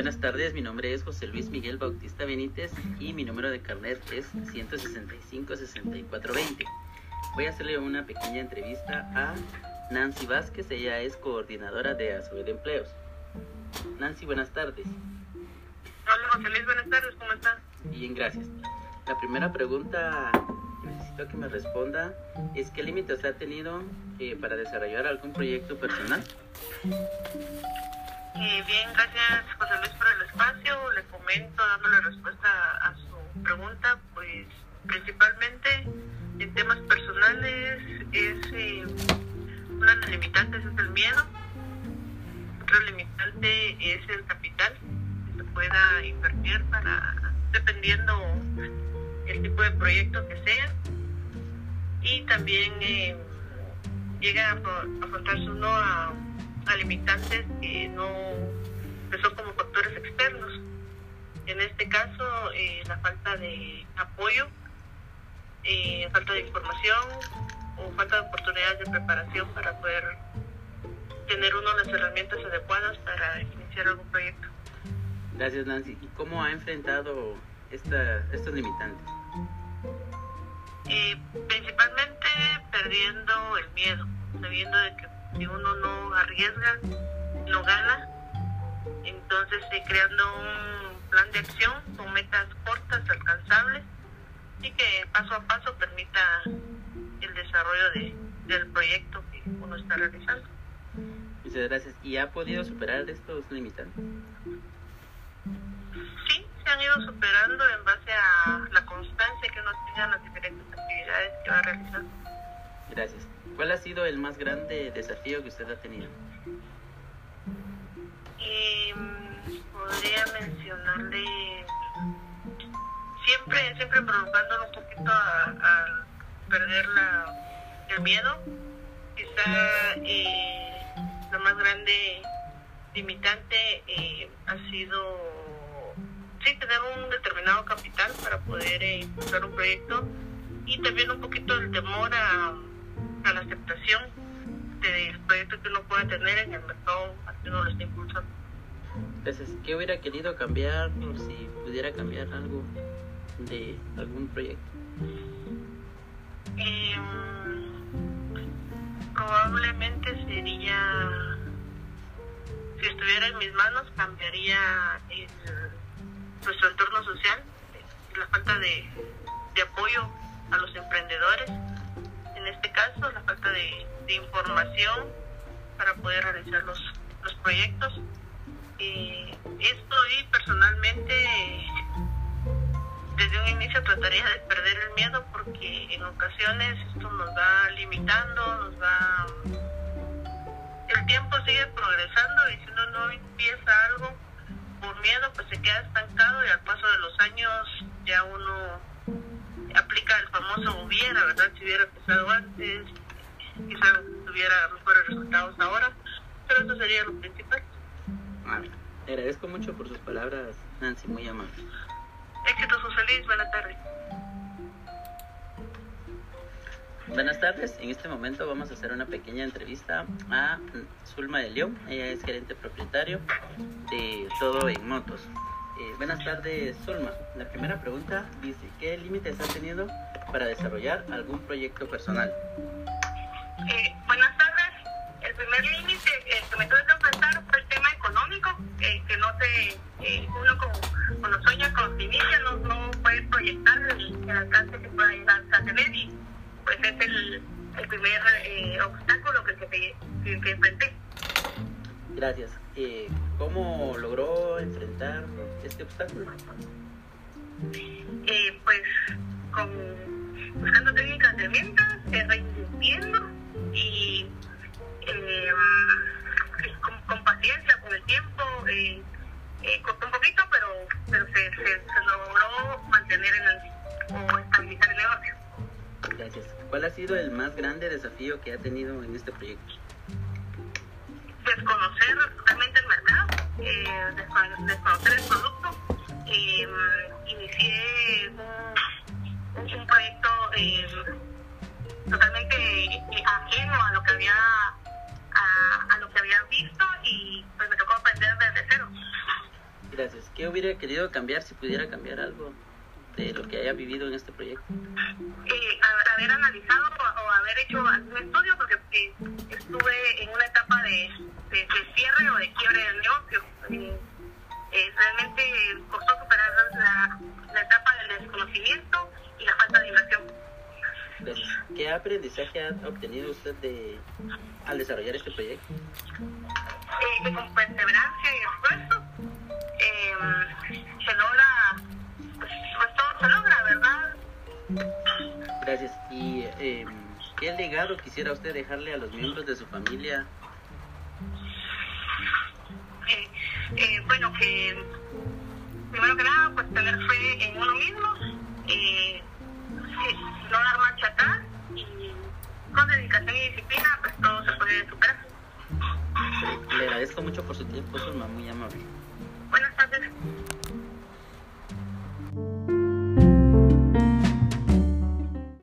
Buenas tardes, mi nombre es José Luis Miguel Bautista Benítez y mi número de carnet es 165-6420. Voy a hacerle una pequeña entrevista a Nancy Vázquez, ella es coordinadora de Azul de Empleos. Nancy, buenas tardes. Hola José Luis, buenas tardes, ¿cómo estás? Bien, gracias. La primera pregunta que necesito que me responda es ¿qué límites ha tenido eh, para desarrollar algún proyecto personal? Eh, bien, gracias José Luis por el espacio. Le comento, dándole respuesta a su pregunta, pues principalmente en temas personales es eh, una de las limitantes es el miedo, otra limitante es el capital que se pueda invertir para, dependiendo el tipo de proyecto que sea, y también eh, llega a afrontarse uno a, limitantes que no que son como factores externos. En este caso, eh, la falta de apoyo, eh, falta de información o falta de oportunidades de preparación para poder tener uno las herramientas adecuadas para iniciar algún proyecto. Gracias, Nancy. ¿Y cómo ha enfrentado esta, estos limitantes? Eh, principalmente perdiendo el miedo, sabiendo de que si uno no arriesga, no gana. Entonces, eh, creando un plan de acción con metas cortas, alcanzables y que paso a paso permita el desarrollo de, del proyecto que uno está realizando. Muchas gracias. ¿Y ha podido superar estos limitantes? Sí, se han ido superando en base a la constancia que uno tiene en las diferentes actividades que va realizando. Gracias. ¿Cuál ha sido el más grande desafío que usted ha tenido? Y podría mencionarle siempre, siempre provocándolo un poquito a, perder la, el miedo. Quizá eh, la más grande limitante eh, ha sido sí tener un determinado capital para poder eh, impulsar un proyecto y también un poquito el temor a, a la aceptación del proyecto que uno pueda tener en el mercado al que uno lo está impulsando. Entonces, ¿qué hubiera querido cambiar o si pudiera cambiar algo de algún proyecto? Eh, probablemente sería, si estuviera en mis manos, cambiaría el, nuestro entorno social, la falta de, de apoyo a los emprendedores, en este caso, la falta de, información para poder realizar los, los proyectos. Eh, esto y personalmente desde un inicio trataría de perder el miedo porque en ocasiones esto nos va limitando, nos va... El tiempo sigue progresando y si uno no empieza algo por miedo, pues se queda estancado y al paso de los años ya uno aplica el famoso hubiera, ¿verdad? Si hubiera empezado antes, quizá tuviera mejores resultados ahora, pero eso sería lo principal. Ah, le agradezco mucho por sus palabras, Nancy, muy amable. Éxitos, feliz, buenas tardes. Buenas tardes, en este momento vamos a hacer una pequeña entrevista a Zulma de León, ella es gerente propietario de Todo en Motos. Buenas tardes, Zulma. La primera pregunta dice, ¿qué límites has tenido para desarrollar algún proyecto personal? Eh, buenas tardes. El primer límite que me tuve que enfrentar fue el tema económico, eh, que no se, eh, uno como, cuando sueña con su inicia no, no puede proyectar el, el alcance que pueda llegar a tener y pues es el, el primer eh, obstáculo que, que, que, que enfrenté. Gracias. Eh, ¿Cómo logró enfrentar este obstáculo? Eh, pues con, buscando técnicas de ventas, eh, reinvirtiendo y eh, con, con, paciencia, con el tiempo, eh, eh, costó un poquito, pero, pero se, se, se logró mantener en el, o estabilizar el negocio. Gracias. ¿Cuál ha sido el más grande desafío que ha tenido en este proyecto? Eh, desconocer el producto. Eh, inicié un, un, proyecto eh, totalmente ajeno a lo que había a, a, lo que había visto y pues me tocó aprender desde cero. ¿Qué hubiera querido cambiar si pudiera cambiar algo de lo que haya vivido en este proyecto? Eh, haber analizado o, haber hecho algún estudio, porque eh, estuve en una etapa de, de, cierre o de quiebre del negocio. Realmente costó superar la, la etapa del desconocimiento y la falta de inversión. ¿Qué aprendizaje ha obtenido usted de, al desarrollar este proyecto? Eh, con perseverancia y esfuerzo eh, se logra, pues, pues, todo se logra, ¿verdad? Gracias. ¿Y eh, qué legado quisiera usted dejarle a los miembros de su familia? Eh, eh, bueno, que primero que nada, pues tener fe en uno mismo, eh, no dar marcha atrás y con dedicación y disciplina, pues todo se puede superar. Le agradezco mucho por su tiempo, es muy amable.